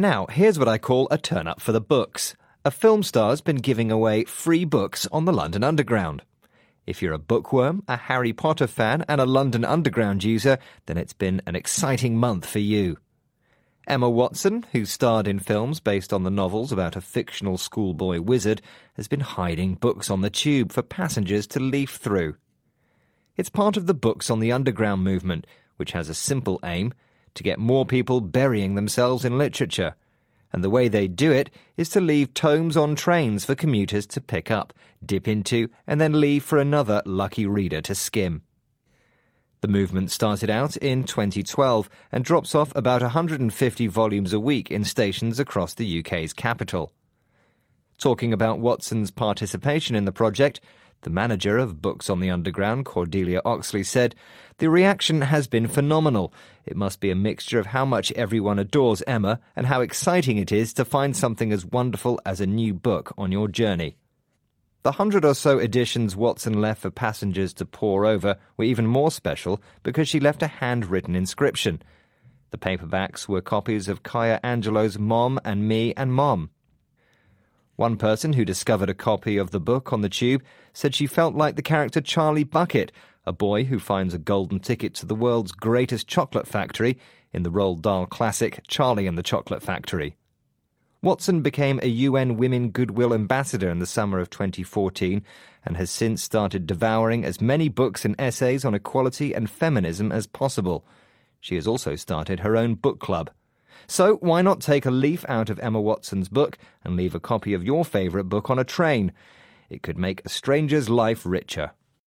Now, here's what I call a turn up for the books. A film star's been giving away free books on the London Underground. If you're a bookworm, a Harry Potter fan, and a London Underground user, then it's been an exciting month for you. Emma Watson, who starred in films based on the novels about a fictional schoolboy wizard, has been hiding books on the tube for passengers to leaf through. It's part of the Books on the Underground movement, which has a simple aim to get more people burying themselves in literature. And the way they do it is to leave tomes on trains for commuters to pick up, dip into, and then leave for another lucky reader to skim. The movement started out in 2012 and drops off about 150 volumes a week in stations across the UK's capital. Talking about Watson's participation in the project, the manager of Books on the Underground, Cordelia Oxley, said, The reaction has been phenomenal. It must be a mixture of how much everyone adores Emma and how exciting it is to find something as wonderful as a new book on your journey. The hundred or so editions Watson left for passengers to pore over were even more special because she left a handwritten inscription. The paperbacks were copies of Maya Angelou's Mom and Me and Mom. One person who discovered a copy of the book on the tube said she felt like the character Charlie Bucket, a boy who finds a golden ticket to the world's greatest chocolate factory in the Roald Dahl classic Charlie and the Chocolate Factory. Watson became a UN Women Goodwill Ambassador in the summer of 2014 and has since started devouring as many books and essays on equality and feminism as possible. She has also started her own book club. So why not take a leaf out of Emma Watson's book and leave a copy of your favourite book on a train? It could make a stranger's life richer.